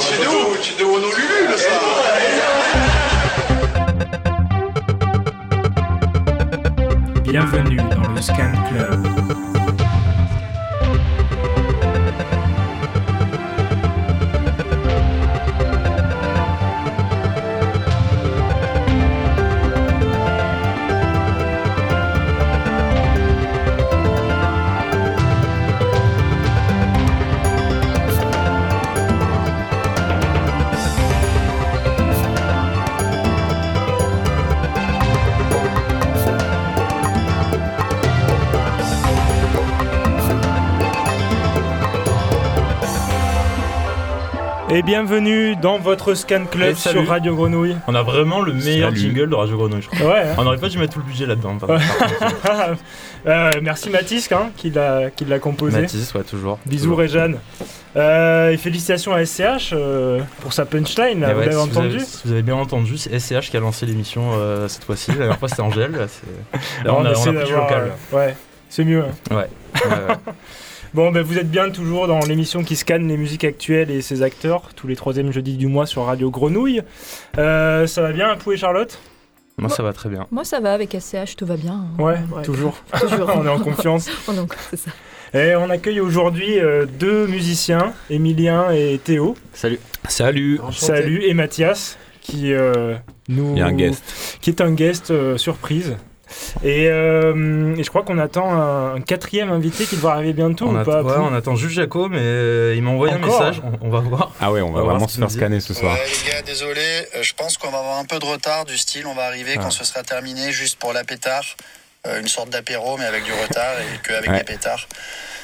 C'est de où C'est de Honolulu, ça Bienvenue dans le Scan Club. Et bienvenue dans votre Scan Club salut. sur Radio Grenouille. On a vraiment le meilleur Salut. jingle de Radio Grenouille, je crois. Ouais. hein. On n'aurait pas dû mettre tout le budget là-dedans. Euh, merci Mathis hein, qui l'a composé. Mathis, ouais, toujours. Bisous Toujours. Réjeanne. Euh, et félicitations à SCH euh, pour sa punchline, là, Et vous ouais, l'avez si vous entendu avez- si vous avez bien entendu, c'est SCH qui a lancé l'émission euh, cette fois-ci. La dernière fois, c'était Angèle. Là, c'est- là, on, a, on a pris du d'avoir, local. euh, ouais, c'est mieux. hein. Ouais, ouais, ouais. Bon, ben, vous êtes bien toujours dans l'émission qui scanne les musiques actuelles et ses acteurs, tous les troisièmes jeudis du mois sur Radio Grenouille. Euh, ça va bien, Pou et Charlotte? Moi, ça va très bien. Moi, ça va avec SCH, tout va bien. ouais, toujours. Toujours. On est en confiance. Ça. Et on accueille aujourd'hui euh, deux musiciens, Emilien et Théo. Salut. Salut. Salut, et Mathias, qui euh, nous. Il y a un guest. Qui est un guest euh, surprise. Et, euh, et je crois qu'on attend un, un quatrième invité qui devra arriver bientôt on, ou attend- pas ouais, Pou on attend juste Jaco, mais euh, il m'a envoyé Encore un message. On, on va voir. Ah ouais, on On va vraiment se faire scanner ce soir. Ouais, les gars, désolé. euh, je pense qu'on va avoir un peu de retard du style. On va arriver Ah. quand ce sera terminé, juste pour la pétard. Euh, une sorte d'apéro, mais avec du retard et qu'avec Ouais. des pétards.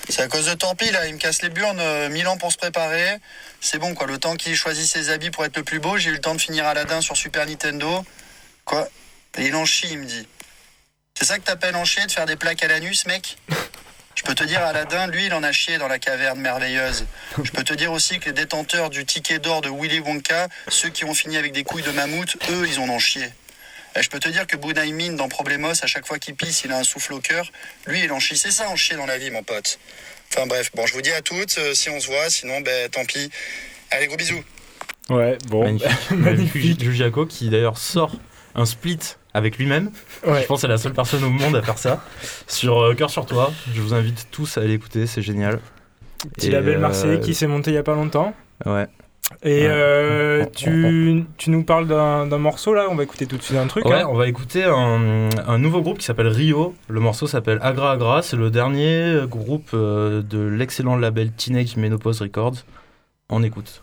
C'est à cause de Tampi, là. Il me casse les burnes. euh, mille ans pour se préparer. C'est bon, quoi. Le temps qu'il choisit ses habits pour être le plus beau, j'ai eu le temps de finir Aladdin sur Super Nintendo. Quoi? Et il en chie, il me dit. C'est ça que t'appelles en chier, de faire des plaques à l'anus, mec? Je peux te dire, Aladdin, lui, il en a chié dans la caverne merveilleuse. Je peux te dire aussi que les détenteurs du ticket d'or de Willy Wonka, ceux qui ont fini avec des couilles de mammouth, eux, ils en ont chié. Et je peux te dire que Bunaimin, dans Problemos, à chaque fois qu'il pisse, il a un souffle au cœur. Lui, il en chie. C'est ça, en chier dans la vie, mon pote. Enfin bref, bon, je vous dis à toutes, euh, si on se voit, sinon, ben, tant pis. Allez, gros bisous. Ouais, bon. Magnifique. Magnifique. Jules Jaco qui d'ailleurs sort un split avec lui-même. Ouais. Je pense que c'est la seule personne au monde à faire ça. Sur euh, Cœur sur toi. Je vous invite tous à aller écouter, c'est génial. Petit Et, label euh, marseillais qui s'est monté il y a pas longtemps. Ouais. Et Ouais. euh, tu, tu nous parles d'un morceau là, on va écouter tout de suite un truc. Ouais, hein. on va écouter un, un nouveau groupe qui s'appelle Rio. Le morceau s'appelle Agra Agra. C'est le dernier groupe euh, de l'excellent label Teenage Menopause Records. On écoute.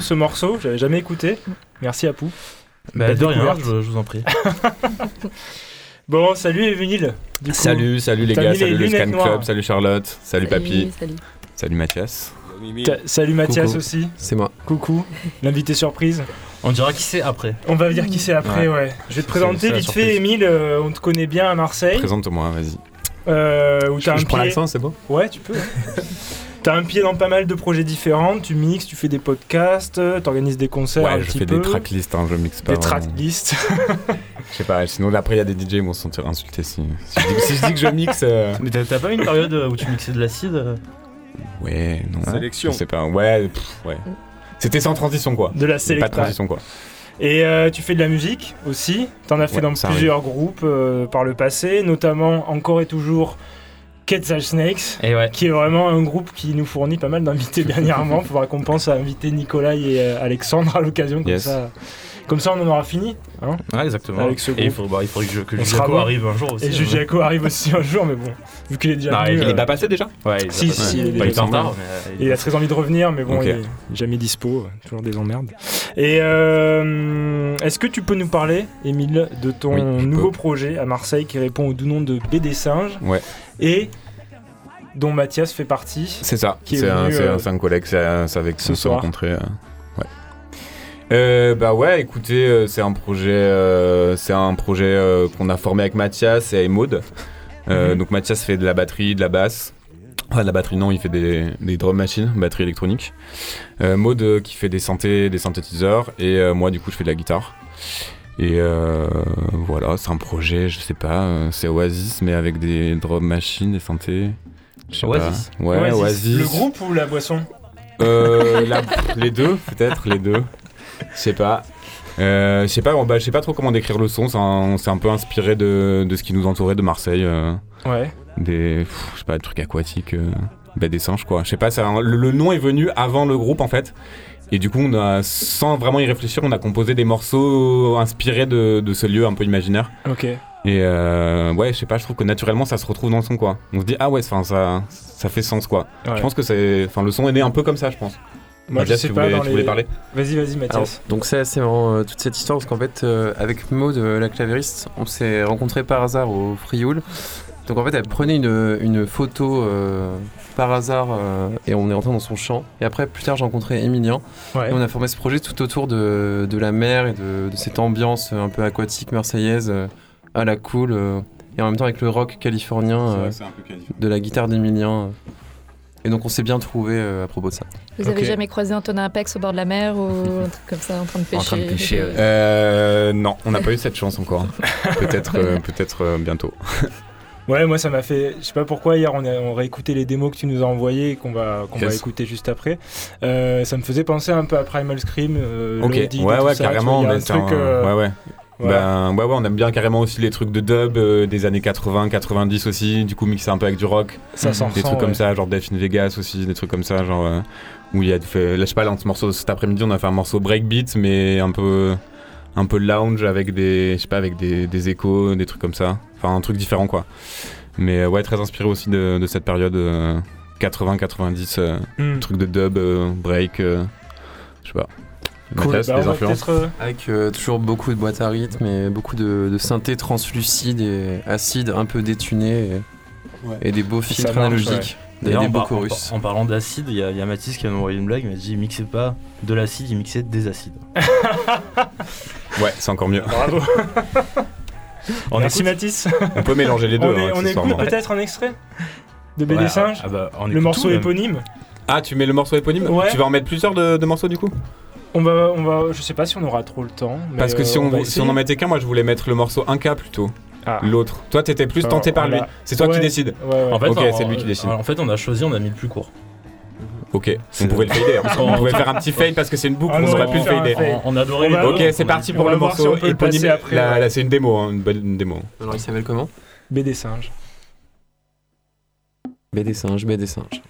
Ce morceau, j'avais jamais écouté. Merci Apou. Bah, Belle de rien, je, je vous en prie. Bon, salut Evenil. Salut, salut les gars, les salut le Scan noires. Club, salut Charlotte, salut Papy, Salut. salut Mathias. Salut Mathias Coucou. aussi. C'est moi. Coucou. L'invité surprise. On dira qui c'est après. On va dire qui c'est après, ouais. Je vais te présenter vite fait, Emile. euh, on te connaît bien à Marseille. Présente-moi, vas-y. Euh, où Je, t'as un je prends l'accent, c'est bon Ouais, tu peux. ouais. T'as un pied dans pas mal de projets différents. Tu mixes, tu fais des podcasts, euh, t'organises des concerts un Ouais, je petit fais peu. des tracklists, hein, je mixe pas. Des tracklists. Je sais pas, sinon après il y a des DJ, ils vont se sentir insultés si, si, je, dis, si je dis que je mixe. euh, Mais t'as pas une période où tu mixais de l'acide euh Ouais, non. Sélection. Je sais pas, ouais, pff, ouais. C'était sans transition quoi. de la Pas de sélection. transition quoi. Et euh, tu fais de la musique aussi. T'en as fait Ouais, dans plusieurs groupes euh, par le passé, notamment encore et toujours Quetzal Snakes. Et ouais. qui est vraiment un groupe qui nous fournit pas mal d'invités dernièrement. Il faudra qu'on pense à inviter Nicolas et euh, Alexandre à l'occasion, comme Yes. ça. Comme ça, on en aura fini. hein. Ouais, exactement. Avec ce Et il faut, bah, il faudrait que, que Juliaco bon. arrive un jour aussi. Et hein. Juliaco arrive aussi un jour, mais bon, vu qu'il est déjà Non, venu, il Il euh, est pas passé déjà Ouais, il a Si, pas- si, ouais. il est- il est en il est retard. il a très envie de revenir, mais bon, il est jamais dispo, toujours des emmerdes. Et euh, est-ce que tu peux nous parler, Émile, de ton Oui, nouveau peux. projet à Marseille qui répond au doux nom de BD Singe Ouais. et dont Mathias fait partie C'est ça, est c'est un, euh, un- c'est un collègue, c'est avec ce qui on s'est soir. Euh, bah ouais, écoutez, euh, c'est un projet, euh, c'est un projet euh, qu'on a formé avec Mathias et Maud. Euh, Mhm. Donc Mathias fait de la batterie, de la basse. Enfin, de la batterie, non, il fait des, des drum machines, batterie électronique. Euh, Maud euh, qui fait des synthés, des synthétiseurs. Et euh, moi, du coup, je fais de la guitare. Et euh, voilà, c'est un projet, je sais pas, c'est Oasis, mais avec des drum machines, des synthés. Oasis. pas. Ouais, Oasis. Le groupe ou la boisson? Euh, la- les deux, peut-être, les deux. Je sais pas. Euh, je sais pas, bon, bah, je sais pas trop comment décrire le son. C'est un, peu inspiré de, de ce qui nous entourait de Marseille. euh, Ouais. des, je sais pas, des trucs aquatiques, euh, bah, des singes quoi. Je sais pas, c'est un- le, le nom est venu avant le groupe en fait. Et du coup, on a, sans vraiment y réfléchir, on a composé des morceaux inspirés de, de ce lieu un peu imaginaire. Ok. Et ouais, je sais pas, je trouve que naturellement ça se retrouve dans le son quoi. On se dit, ah ouais, ça, ça fait sens quoi. Ouais. Je pense que c'est, enfin, le son est né un peu comme ça, je pense. Moi, Mathias, je sais tu pas. voulais, dans tu les- voulais parler Vas-y, vas-y, Alors, Mathias. donc c'est assez marrant euh, toute cette histoire parce qu'en fait euh, avec Maud euh, la clavériste on s'est rencontrés par hasard au Frioul donc en fait elle prenait une, une photo euh, par hasard euh, et on est rentré dans son champ et après plus tard j'ai rencontré Emilien Ouais. et on a formé ce projet tout autour de, de la mer et de, de cette ambiance un peu aquatique marseillaise euh, à la cool euh, et en même temps avec le rock californien euh, de la guitare d'Emilien euh. Et donc on s'est bien trouvé euh, à propos de ça Vous avez Ok. jamais croisé Antonin Apex au bord de la mer ou un truc comme ça en train de pêcher En train de pêcher, ouais. Euh, non, on n'a pas eu cette chance encore. peut-être, euh, peut-être euh, bientôt. Ouais, moi ça m'a fait. Je sais pas pourquoi hier on a, on réécouté les démos que tu nous as envoyées et qu'on va qu'on va écouter juste après. Euh, ça me faisait penser un peu à Primal Scream. euh, Ok, ouais, ouais, ça, carrément. vois, il y a mais un truc. un- euh, Ouais, ouais. Voilà. Ben, ouais, ouais, on aime bien carrément aussi les trucs de dub euh, des années 80, 90 aussi, du coup mixé un peu avec du rock. ça des ressent, trucs comme ouais. ça, genre Death in Vegas aussi, des trucs comme ça, genre euh, où il y a fait, là je sais pas, là, ce morceau cet après-midi on a fait un morceau breakbeat mais un peu un peu lounge avec des, je sais pas, avec des, des échos, des trucs comme ça, enfin un truc différent quoi. Mais euh, ouais, très inspiré aussi de, de cette période 80-90, Hmm. trucs de dub, euh, break, euh, je sais pas. Mathias, Bah, des influences euh, Avec euh, toujours beaucoup de boîtes à rythme et beaucoup de, de synthés translucides et acides un peu détunés et, Ouais. et des beaux filtres marche, analogiques. Et D'ailleurs, des en, beaux par- en, chorus. en parlant d'acide, il y, a- il y a Mathis qui m'a envoyé une blague, il m'a dit il mixait pas de l'acide, il mixait des acides. Ouais, c'est encore mieux. Bravo. On Merci écoute Mathis. On peut mélanger les deux. on hein, est- on écoute peut-être un extrait de BD Ouais, Singe. ah bah, on le morceau tout, éponyme. Ah, tu mets le morceau éponyme? Ouais. Tu vas en mettre plusieurs de, de morceaux du coup? On va, on va. Je sais pas si on aura trop le temps. mais, Parce que si euh, on, si en mettait qu'un, moi je voulais mettre le morceau 1K plutôt. Ah. L'autre. Toi, t'étais plus Alors, tenté par lui. C'est toi Ouais. qui décides. Ouais, ouais. En fait, c'est lui qui décide. En fait, on a choisi, on a mis le plus court. Ok, on pouvait le fader. hein. On- pouvait faire un petit fade parce que c'est une boucle, Ah on non, aurait on pu le va faire un fader. fade. On, on adorait On. Ok, c'est parti pour on le si morceau on peut le éponyme. après, Là, ouais. là, c'est une démo, hein, une bonne démo. Alors il s'appelle comment? BD Singe. BD singe, BD singe.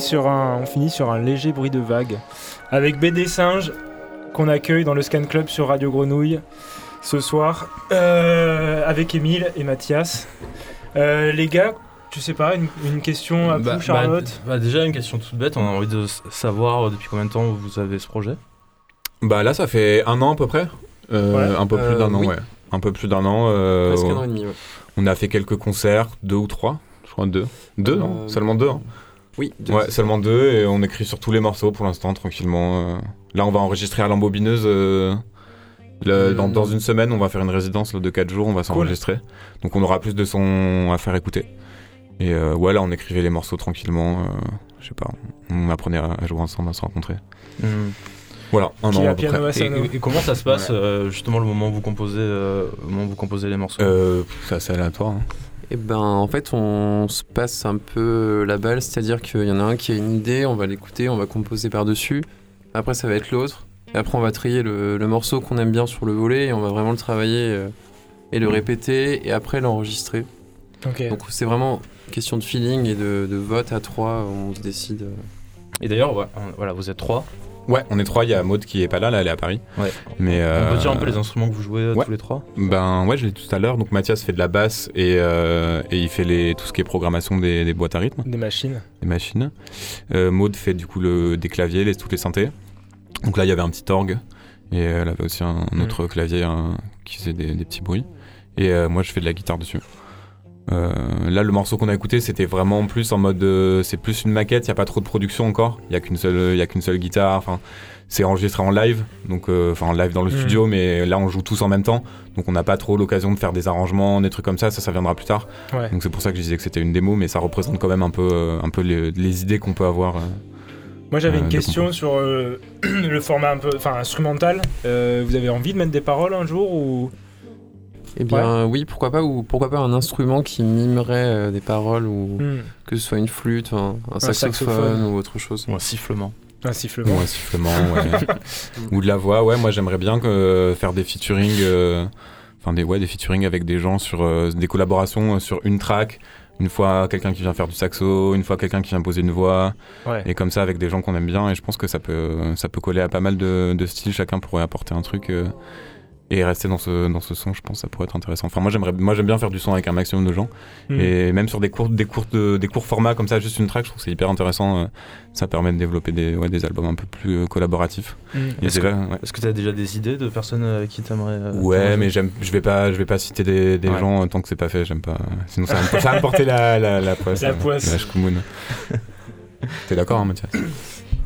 Finit sur un, on finit sur un léger bruit de vague. Avec BD Singe, qu'on accueille dans le Scan Club sur Radio Grenouille ce soir, euh, avec Émile et Mathias. Euh, les gars, je sais pas, une, une question à Bah, vous, Charlotte bah, déjà, une question toute bête. On a envie de savoir euh, depuis combien de temps vous avez ce projet? Bah là, ça fait un an à peu près. Euh, Ouais. Un peu plus Euh, d'un an, oui. ouais. Un peu plus d'un an. euh, Presque un an et demi, ouais. on a fait quelques concerts, deux ou trois. Je crois deux. Deux, non? Euh, Seulement deux. hein. Oui, deux. Ouais, seulement deux. Et on écrit sur tous les morceaux pour l'instant, tranquillement. euh. Là, on va enregistrer à l'embobineuse. euh, le- dans, dans une semaine, on va faire une résidence là, de 4 jours, on va s'enregistrer. Donc on aura plus de sons à faire écouter. Et euh, ouais, là, on écrivait les morceaux tranquillement. euh, je sais pas, on apprenait à, à jouer ensemble, à se rencontrer. Voilà, un an à peu près. Et, comment ça se passe euh, justement le moment où vous composez, euh, le moment où vous composez les morceaux? Euh, ça, c'est aléatoire. hein. Et ben en fait on se passe un peu la balle, c'est-à-dire qu'il y en a un qui a une idée, on va l'écouter, on va composer par-dessus. Après ça va être l'autre. Et après on va trier le, le morceau qu'on aime bien sur le volet et on va vraiment le travailler euh, et le répéter et après l'enregistrer. Donc c'est vraiment question de feeling et de, de vote à trois, on se décide. euh. Et d'ailleurs, voilà, vous êtes trois. Ouais, on est trois. Il y a Maud qui est pas là, là, elle est à Paris. Ouais. Mais On euh, peut dire un peu les instruments que vous jouez euh, ouais. tous les trois Ben ouais, je l'ai dit tout à l'heure. Donc Mathias fait de la basse et, euh, et il fait les, tout ce qui est programmation des, des boîtes à rythme, Des machines. des machines. Euh, Maud fait du coup le, des claviers, les, toutes les synthés. Donc là, il y avait un petit orgue et elle avait aussi un, un autre clavier un- qui faisait des, des petits bruits. Et euh, moi, je fais de la guitare dessus. Euh, là, le morceau qu'on a écouté, c'était vraiment plus en mode, euh, c'est plus une maquette. Il y a pas trop de production encore. Il y a qu'une seule, il y a qu'une seule guitare. Enfin, c'est enregistré en live, donc euh, enfin en live dans le Mhm. studio, mais là on joue tous en même temps, donc on n'a pas trop l'occasion de faire des arrangements, des trucs comme ça. Ça, ça viendra plus tard. Ouais. Donc c'est pour ça que je disais que c'était une démo, mais ça représente quand même un peu, euh, un peu les, les idées qu'on peut avoir. euh. Moi j'avais Euh, une question sur euh, le format un peu, enfin instrumental. Euh, vous avez envie de mettre des paroles un jour ou Eh bien oui, pourquoi pas, ou pourquoi pas un instrument qui mimerait euh, des paroles, ou Hmm, que ce soit une flûte, un, un saxophone, saxophone. ou autre chose. Ou un sifflement un sifflement Ou un sifflement, ouais. ou de la voix. Ouais, moi j'aimerais bien que, faire des featuring, euh, enfin des ouais des featuring avec des gens sur euh, des collaborations euh, sur une track. Une fois quelqu'un qui vient faire du saxo, une fois quelqu'un qui vient poser une voix, Ouais. et comme ça avec des gens qu'on aime bien. Et je pense que ça peut ça peut coller à pas mal de, de styles. Chacun pourrait apporter un truc. euh, et rester dans ce, dans ce son, je pense que ça pourrait être intéressant. Enfin, moi, j'aimerais, moi, j'aime bien faire du son avec un maximum de gens. Hmm. Et même sur des courts, des, courtes, des courts formats comme ça, juste une track, je trouve que c'est hyper intéressant. euh, Ça permet de développer des, ouais, des albums un peu plus euh, collaboratifs. Et Est-ce c'est que- ouais. Est-ce que tu as déjà des idées de personnes avec qui t'aimerais euh, Ouais, mais j'aime, je vais pas, je vais pas citer des, des Ouais. gens euh, tant que c'est pas fait. J'aime pas. Sinon, ça va me, porter la, la, la poisse. La euh, poisse. La. T'es d'accord, hein, Mathias?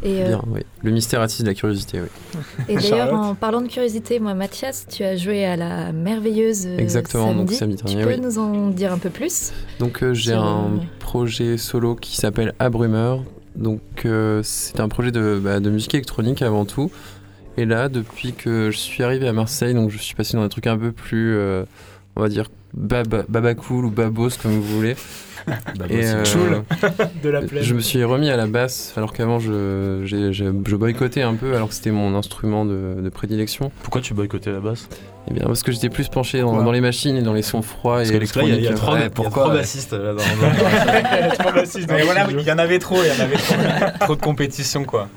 Et, euh, Bien, oui. Le mystère attise la curiosité, oui. et d'ailleurs, en parlant de curiosité, moi, Mathias, tu as joué à la merveilleuse euh, Exactement, donc samedi. samedi Tu dernier, peux oui. nous en dire un peu plus Donc euh, j'ai Sur, un euh, projet solo qui s'appelle Abrumeur. Donc euh, c'est un projet de, bah, de musique électronique avant tout. Et là, depuis que je suis arrivé à Marseille, donc je suis passé dans un truc un peu plus, euh, on va dire, baba, baba cool ou babos comme vous voulez. Bah, Et, euh, c'est- Choul. de la plaine. je me suis remis à la basse alors qu'avant je, j'ai- j'ai- je boycottais un peu alors que c'était mon instrument de, de prédilection. Pourquoi tu boycottais la basse? Et bien parce que j'étais plus penché dans, les machines et dans les sons froids et Parce là, il y a- y électroniques. trois- Ouais, il y a pourquoi trois ouais. bassistes là dans y voilà, il y en avait trop, il y en avait trop, trop de compétition, quoi.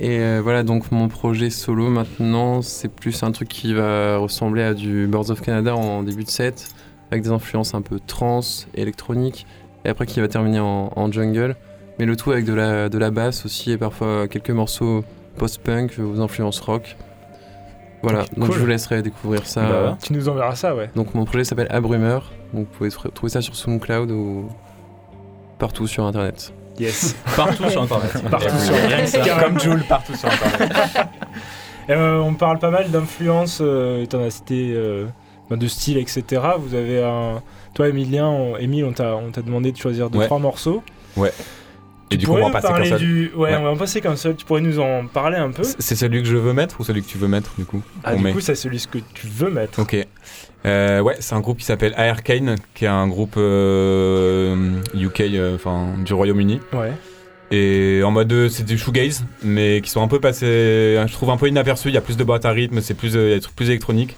Et euh, voilà, donc mon projet solo maintenant, c'est plus un truc qui va ressembler à du Birds of Canada en début de set, avec des influences un peu trans, électroniques, et après qui va terminer en, en jungle, mais le tout avec de la, de la basse aussi, et parfois quelques morceaux post-punk aux influences rock. Voilà, donc cool. je vous laisserai découvrir ça. Bah. Tu nous enverras ça, ouais. Donc mon projet s'appelle Abrumeur, donc vous pouvez tr- trouver ça sur SoundCloud ou partout sur internet. Yes. partout sur internet. Partout sur. Carrément. Comme Joule partout sur Internet. Euh, on parle pas mal d'influence, euh, t'en as cité euh, ben, de style, etc. Vous avez un. Toi, Emilien, on, Émile, on t'a on t'a demandé de choisir deux, Ouais. trois morceaux. Et Tu du coup, on va passer parler seul. du. Ouais, Ouais. on va en passer qu'un seul. Tu pourrais nous en parler un peu. C'est celui que je veux mettre ou celui que tu veux mettre, du coup Ah, On du met? coup, c'est celui que tu veux mettre. Ok. Euh, ouais, c'est un groupe qui s'appelle Airkane, qui est un groupe euh, UK, euh, enfin du Royaume-Uni. Ouais. Et en mode, euh, c'est du shoegaze, mais qui sont un peu passés, je trouve un peu inaperçus. Il y a plus de boîtes à rythme, c'est plus, euh, il y a des trucs plus électroniques,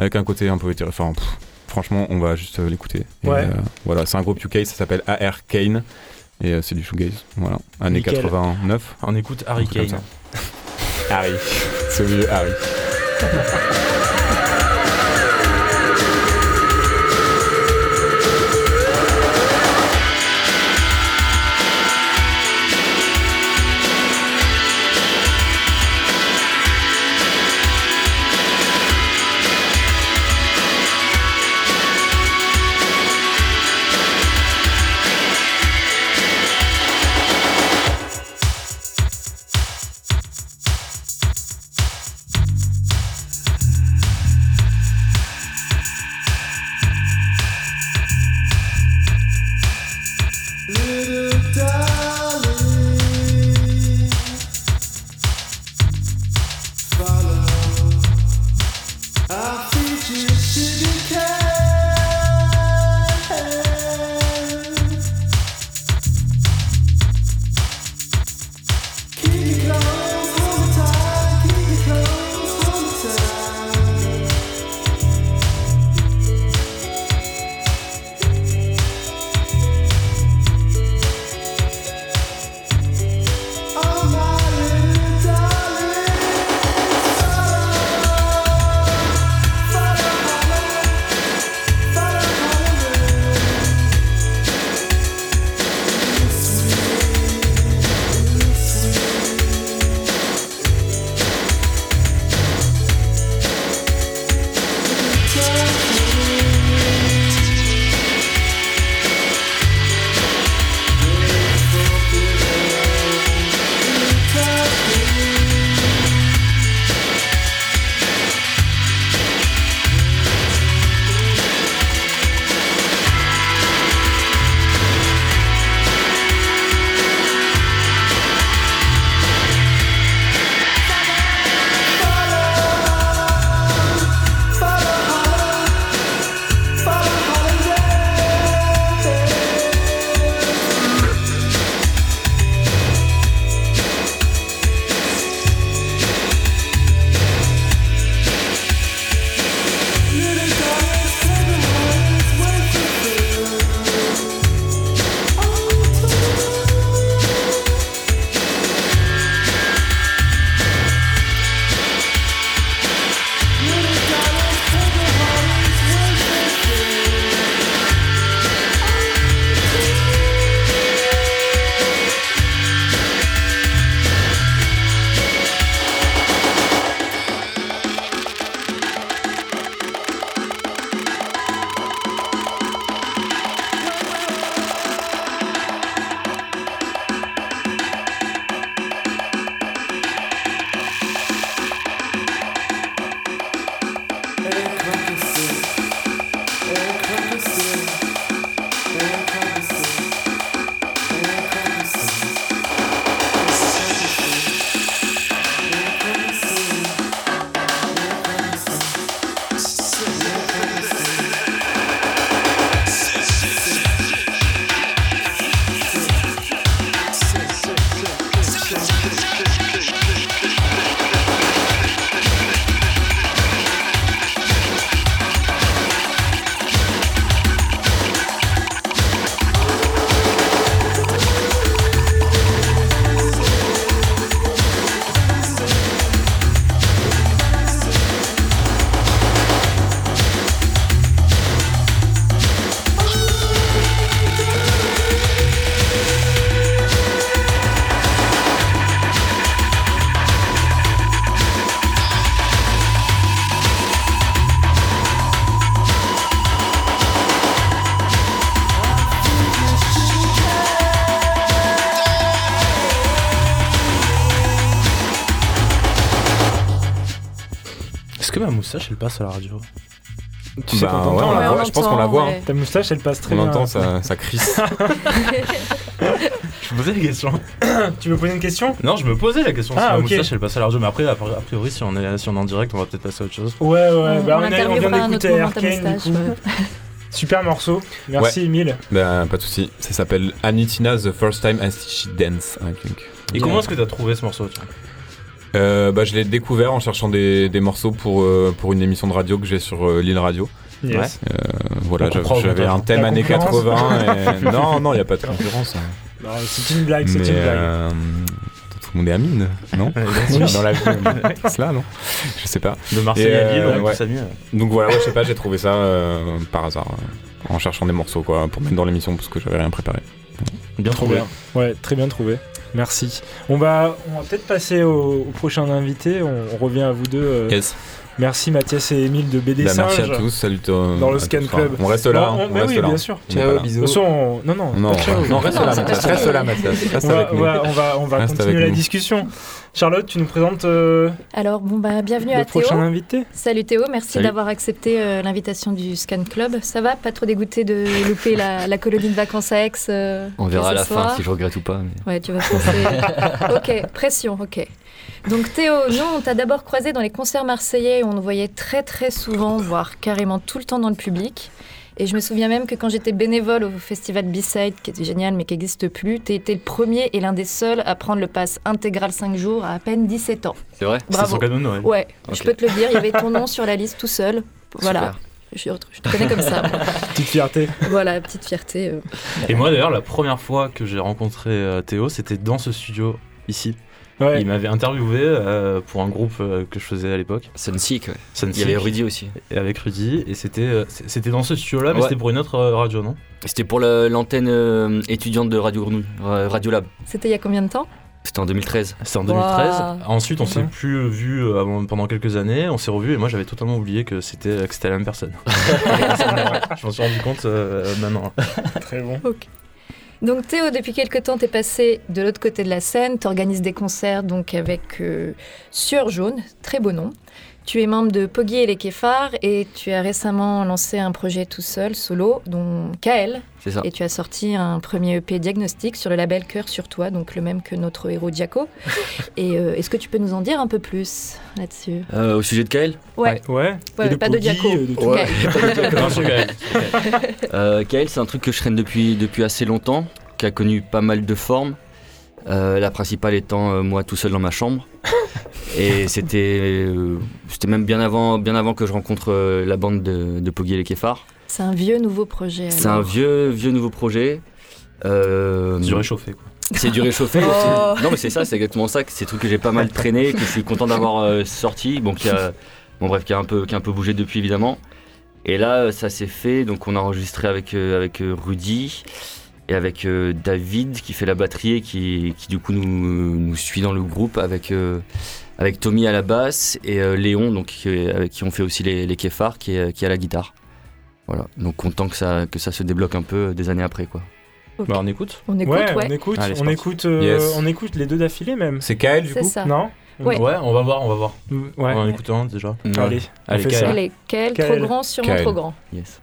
avec un côté un peu éthéré. Enfin, pff, franchement, on va juste euh, l'écouter. Ouais. euh, voilà, c'est un groupe UK, ça s'appelle Airkane. Et euh, c'est du shoegaze, voilà. Années Nickel. 89. On écoute Harry Kane. Harry. Ce vieux Harry. moustache elle passe à la radio Tu sais Bah, qu'on ouais, t'entend, on la voit, je pense qu'on la voit. hein. Ta moustache, elle passe très On bien. entend ça, ça crisse. Je me posais la question. Tu veux poser une question? Non, je me posais la question Ah, si ma ok. moustache elle passe à la radio, mais après, a priori, si on est, si on est en direct, on va peut-être passer à autre chose. Ouais, ouais, on, bah on on, a- on vient interviewera un autre d'écouter moment ta Arkane, du moustache. coup. ouais. Super morceau. Merci, Emile. Ben, pas de soucis. Ça s'appelle Anitina The First Time I She Dance, I think. Et Yeah. comment est-ce que t'as trouvé ce morceau Euh, bah, je l'ai découvert en cherchant des, des morceaux pour, euh, pour une émission de radio que j'ai sur euh, l'île radio. Yes. Euh, voilà, j'avais- un thème années concurrence 80. Et... non, non, il n'y a pas de concurrence. hein. Non, c'est une blague, c'est une blague. euh, tout le monde est Amine, non? Dans la vie, c'est là, non? Je sais pas. De Marseille Et, à Lille, euh, on ouais. Donc voilà, ouais, je sais pas, j'ai trouvé ça euh, par hasard, euh, en cherchant des morceaux quoi, pour mettre dans l'émission parce que j'avais rien préparé. Bien trouvé. bien. Ouais, très bien trouvé. Merci. On va, on va peut-être passer au, au prochain invité. On, on revient à vous deux. euh, Yes. Merci Mathias et Émile de BD Bah, merci à tous, salut toi. Dans le Scan tous. Club. On reste là, Non, on- on mais reste oui, là. bien sûr. Ciao, là. De toute bisous. façon, on- non, non, Non, non, reste là, Mathias, reste là, Mathias, reste On va, on va, on va, on va Reste continuer la discussion. Charlotte, tu nous présentes euh, Alors, bon, bah, bienvenue le à Théo. prochain invité Salut Théo, merci d'avoir accepté euh, l'invitation du Scan Club. Ça va Pas trop dégoûté de louper la, la colonie de vacances à Aix euh, On verra à la soir fin si je regrette ou pas. mais- Ouais, tu vas penser. ok, pression, ok. Donc Théo, nous, on t'a d'abord croisé dans les concerts marseillais où on nous voyait très très souvent, voire carrément tout le temps dans le public. Et je me souviens même que quand j'étais bénévole au festival B-Side, qui était génial mais qui n'existe plus, tu été le premier et l'un des seuls à prendre le pass intégral 5 jours à à peine 17 ans. C'est vrai C'est Bravo. son cadeau de Noël. Ouais, Ok. je peux te le dire, il y avait ton nom sur la liste tout seul. Voilà, je, je te connais comme ça. Petite fierté. Voilà, petite fierté. euh. Et moi d'ailleurs, la première fois que j'ai rencontré euh, Théo, c'était dans ce studio ici. Ouais. Il m'avait interviewé euh, pour un groupe euh, que je faisais à l'époque, Sunseek, ouais. Sunseek, Il y avait Rudy aussi. et avec Rudy, et c'était euh, c'était dans ce studio-là, mais Ouais. c'était pour une autre euh, radio, non? C'était pour l'antenne euh, étudiante de Radio Grenouille, euh, Radio Lab. C'était il y a combien de temps? C'était en 2013. C'était en 2013. Waouh. Ensuite, on s'est Ouais. plus vu euh, pendant quelques années. On s'est revus et moi, j'avais totalement oublié que c'était la même personne. je m'en suis rendu compte euh, maintenant. Très bon. Donc Théo, depuis quelque temps, tu es passé de l'autre côté de la scène, tu organises des concerts donc avec euh, Jaune, très beau nom. Tu es membre de Poggy et les Kéfars et tu as récemment lancé un projet tout seul, solo, dont KL. C'est ça. Et tu as sorti un premier EP diagnostic sur le label Cœur sur toi, donc le même que notre héros Diaco. et euh, est-ce que tu peux nous en dire un peu plus là-dessus? Euh, au sujet de Kael, Ouais, Ouais. Ouais, Et de pas de Diaco. de tout. Ouais. Euh, Kael, c'est un truc que je traîne depuis, depuis assez longtemps, qui a connu pas mal de formes. Euh, la principale étant euh, moi tout seul dans ma chambre. Et c'était euh, c'était même bien avant, bien avant que je rencontre euh, la bande de, de Poggy et les Kéfars. C'est un vieux nouveau projet. C'est un vieux, vieux nouveau projet. Euh, du réchauffé. Quoi. C'est du réchauffé. Oh. Non, mais c'est ça, c'est exactement ça. que C'est des trucs que j'ai pas mal traîné, que je suis content d'avoir euh, sorti. Bon, qui a, bon, bref, qui a, un peu, qui a un peu bougé depuis, évidemment. Et là, ça s'est fait. Donc, on a enregistré avec, euh, avec euh, Rudy et avec euh, David qui fait la batterie et qui, qui du coup, nous, nous suit dans le groupe avec, euh, avec Tommy à la basse et euh, Léon, donc, qui, avec qui on fait aussi les, les kéfars, qui est, qui est à la guitare. Voilà. Donc, content que ça, que ça se débloque un peu des années après, quoi. Bah, on écoute On écoute, ouais, ouais. on écoute, Allez, on écoute, euh, Yes. on écoute les deux d'affilée même. C'est Kael du C'est coup ça. Non Ouais. Ouais, on va voir, on va voir. Mm, On Ouais. va en écouter un déjà. Allez, on Allez, Kael. Allez, Kael, Kael. trop grand, sûrement Kael. trop grand. Yes.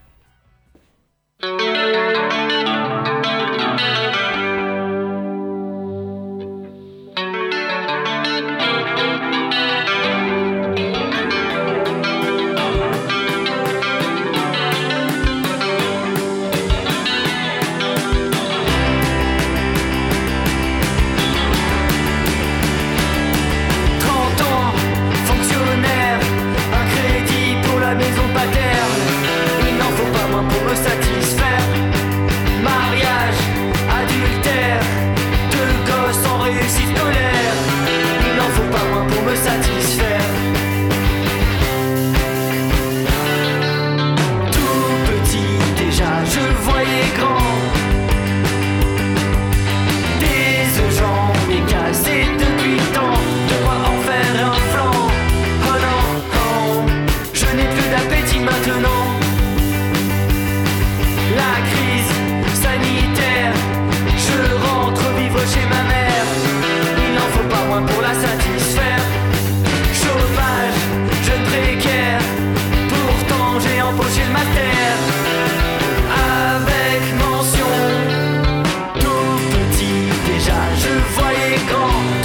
Voyais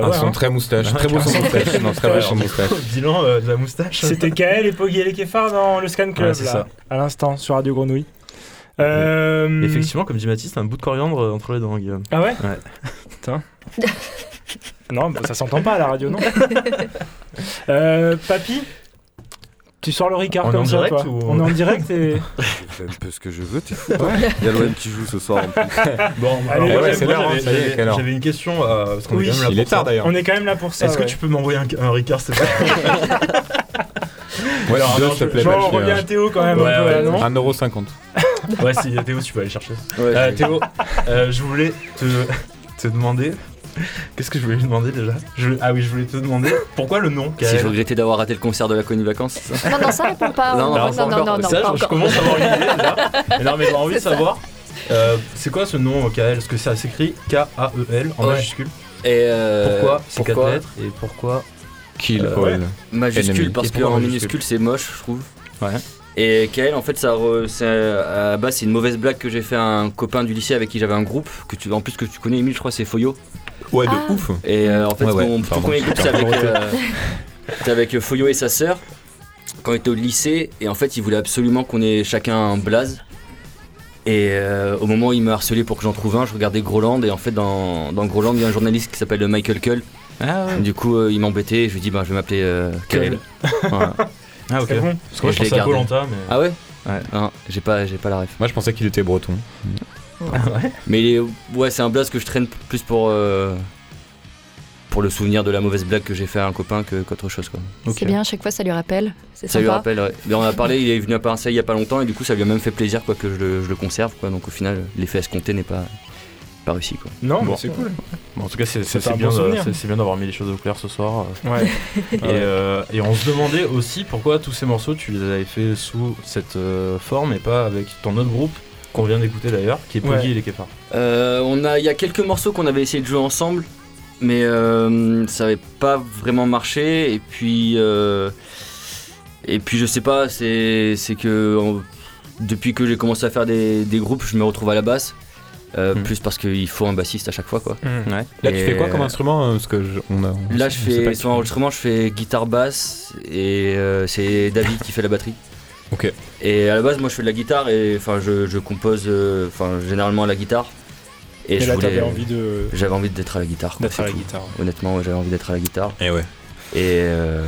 bah Un ouais, son hein. très moustache, très beau son moustache. Non, très beau son moustache. Bilan euh, de la moustache. C'était Kael et Poggy et les Kéfars dans le Scan Club, Ouais, c'est là, ça. à l'instant, sur Radio Grenouille. Euh, Effectivement, comme dit Mathis, c'est un bout de coriandre euh, entre les dents, Guillaume. Ah ouais Ouais. Putain. non, bah, ça s'entend pas à la radio, non euh, Papy tu sors le Ricard On comme en ça, direct toi ou- On est en direct et... Fais un peu ce que je veux, t'es fou. Il y a l'OM qui joue ce soir en plus. Bon, Allez, alors, ouais, c'est l'heure, hein, j'avais- ça y est, j'avais- quelle heure J'avais une question, euh, parce qu'on Oui, est quand même là Il est pour ça. tard d'ailleurs. On est quand même là pour ça. Est-ce que ouais. tu peux m'envoyer un, un Ricard, s'il te plaît Ouais, Alors, deux, non, s'il te je- plaît, Genre, on revient à Théo quand même Ouais, un peu, ouais. là, non 1,50€. Ouais, si Théo, tu peux aller chercher. Ouais, Euh, Théo, euh, je voulais te, te demander. Qu'est-ce que je voulais lui demander déjà Je- Ah oui, je voulais te demander pourquoi le nom Si je regrettais d'avoir raté le concert de la Colonie Vacances, Non, non, ça répond pas. Non, non, non, non, ça non, Ça, pas je, commence à avoir une idée déjà. Mais non, mais j'ai envie de savoir. euh, c'est quoi ce nom Kael Est-ce que ça s'écrit K-A-E-L en Ouais. majuscule Et euh, Pourquoi C'est quatre pourquoi lettres et pourquoi Kill, Euh. Majuscule parce qu'en majuscule minuscule c'est moche, je trouve. Ouais. Et Kael, en fait, ça, re- c'est, à la base, c'est une mauvaise blague que j'ai fait à un copain du lycée avec qui j'avais un groupe, que tu, en plus que tu connais, Emile, je crois, c'est Foyo. Ouais, de Ah. ouf. Et euh, en fait, Ouais, tout groupe, c'est avec, euh, c'était avec Foyo et sa sœur, quand on était au lycée. Et en fait, ils voulaient absolument qu'on ait chacun un blaze. Et euh, au moment où il m'a harcelé pour que j'en trouve un, je regardais Groland. Et en fait, dans, dans Groland, il y a un journaliste qui s'appelle Michael Kull. Ah ouais. Du coup, euh, il m'embêtait. Et je lui ai dit, bah, je vais m'appeler euh, Kael. Voilà. Ah ok. C'est bon. Parce que moi je pensais à. Colanta, mais. Ah ouais Ouais. Non, j'ai pas, j'ai pas la ref. Moi, je pensais qu'il était breton. Mais il est- ouais, c'est un blaze que je traîne plus pour euh, pour le souvenir de la mauvaise blague que j'ai fait à un copain que qu'autre chose quoi. C'est bien, à chaque fois ça lui rappelle. Ça lui rappelle. Ouais. Mais on a parlé, il est venu à Marseille il y a pas longtemps et du coup ça lui a même fait plaisir quoi que je le, je le conserve quoi. Donc au final l'effet escompté n'est pas pas réussi quoi. Non, Bon. mais c'est cool. Bon, en tout cas, c'est bien, bon c'est bien d'avoir mis les choses au clair ce soir. Ouais. Et, euh, et on se demandait aussi pourquoi tous ces morceaux tu les avais fait sous cette euh, forme et pas avec ton autre groupe qu'on vient d'écouter d'ailleurs, qui est Poggy Ouais. et les Kéfars. Euh, on a, il y a quelques morceaux qu'on avait essayé de jouer ensemble, mais euh, ça avait pas vraiment marché. Et puis, euh, et puis je sais pas, c'est, que depuis que j'ai commencé à faire des, des groupes, je me retrouve à la basse. Euh, Hmm. Plus parce qu'il faut un bassiste à chaque fois quoi. Mmh. Ouais. Là, tu fais quoi comme euh, instrument euh, Parce que je- on a. on Là je fais sur enregistrement je fais guitare basse et euh, c'est David qui fait la batterie. Ok. Et à la base moi je fais de la guitare et enfin je, je compose euh, enfin généralement à la guitare. Et, Et je là, voulais- envie de J'avais envie d'être à la guitare. quoi, d'être à c'est la tout. guitare. Honnêtement, ouais, j'avais envie d'être à la guitare. Et ouais. Et, euh,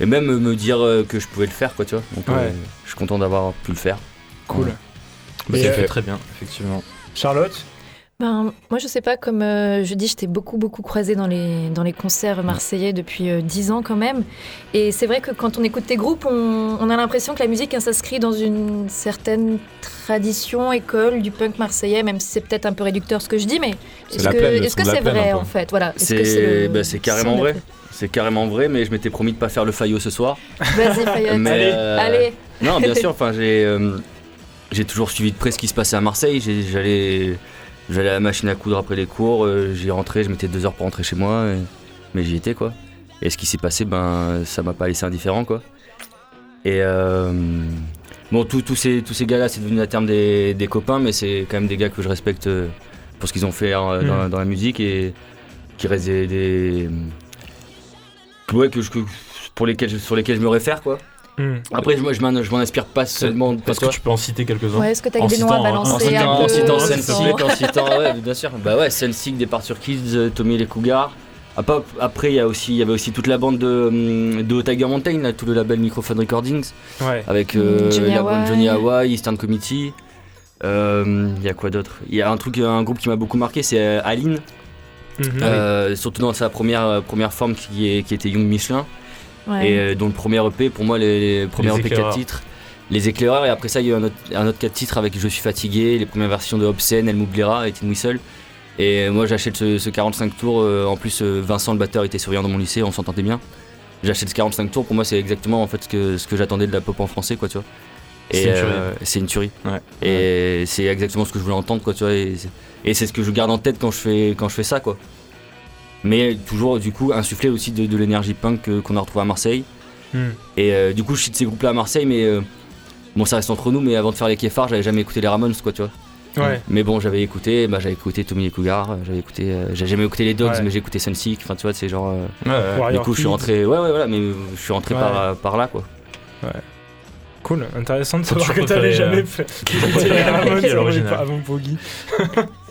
et même me dire que je pouvais le faire, quoi, tu vois. Donc, euh, Ouais. je suis content d'avoir pu le faire. Cool. Bah, ça euh, fait très bien, effectivement. Charlotte Ben, moi, je sais pas, comme euh, je dis, j'étais beaucoup, beaucoup croisée dans les, dans les concerts marseillais depuis euh, 10 ans quand même. Et c'est vrai que quand on écoute tes groupes, on, on a l'impression que la musique hein, s'inscrit dans une certaine tradition, école du punk marseillais, même si c'est peut-être un peu réducteur ce que je dis, mais est-ce la que c'est vrai en fait? Voilà. C'est bah, carrément vrai. C'est carrément vrai, mais je m'étais promis de pas faire le faillot ce soir. Vas-y, Fayette. Mais, Allez, euh, Allez. Non, bien sûr, enfin, j'ai euh, j'ai toujours suivi de près ce qui se passait à Marseille. J'allais j'allais à la machine à coudre après les cours, euh, j'y rentrais, je mettais deux heures pour rentrer chez moi, et- mais j'y étais quoi. Et ce qui s'est passé, ben, ça m'a pas laissé indifférent quoi. Et euh, bon, tous ces, tous ces gars-là, c'est devenu à terme des, des copains, mais c'est quand même des gars que je respecte euh, pour ce qu'ils ont fait dans, Mm. dans la musique et qui restent des. des- ouais, que je, que- pour lesquels, sur lesquels je me réfère quoi. Mmh. Après, je, moi, je m'en je m'en inspire pas seulement parce Est-ce que tu peux en citer quelques-uns Ouais, est-ce que t'as des noms à hein, balancer en citant, un en citant ouais, bien sûr. Bah ouais, Sensik, Départ sur Kids, euh, Tommy et les Cougars. Ah, Après, il y, a aussi- il y avait aussi toute la bande de, hum, de Tiger Mountain, là, tout le label Microphone Recordings, Ouais. avec euh, Mm, Johnny la bande Hawaii. Johnny Hawaii, Eastern Committee. Euh, Il y a quoi d'autre? Il y a un truc, un groupe qui m'a beaucoup marqué, c'est euh, Aline, Mhm. euh, surtout dans sa première, euh, première forme qui, est, qui était Young Michelin. Ouais. Et euh, dont le premier EP, pour moi, les, les premiers Les EP 4 éclaireurs. titres, les éclaireurs, et après ça, il y a eu un autre, un autre 4 titres avec Je suis fatigué, les premières versions de Obscene, Elle m'oubliera et Tin Whistle. Et moi, j'achète ce, ce 45 tours. euh, en plus, euh, Vincent, le batteur, était surveillant dans mon lycée, on s'entendait bien. J'achète ce 45 tours, pour moi, c'est exactement en fait ce que, ce que j'attendais de la pop en français, quoi, tu vois. C'est Et une tuerie. euh, c'est une tuerie. Ouais. Et c'est exactement ce que je voulais entendre, quoi, tu vois. Et c'est- et c'est ce que je garde en tête quand je fais, quand je fais ça, quoi. Mais toujours, du coup, insuffler aussi de, de l'énergie punk que- qu'on a retrouvée à Marseille. Mmh. Et euh, du coup, je cite ces groupes-là à Marseille, mais euh, bon, ça reste entre nous. Mais avant de faire les Kéfars, j'avais jamais écouté les Ramones, quoi, tu vois. Ouais. Mais bon, j'avais écouté, bah, j'avais écouté Tommy et Cougar, euh, j'avais écouté, euh, j'ai jamais écouté les Dogs, Ouais. mais j'ai écouté Sunseek. Enfin, tu vois, c'est genre. euh, Ouais, ouais. du coup, je suis rentré. Ouais, ouais, voilà, mais je suis rentré Ouais. par, par là, quoi. Cool, intéressant de savoir que t'avais jamais euh, fait avant- l'original.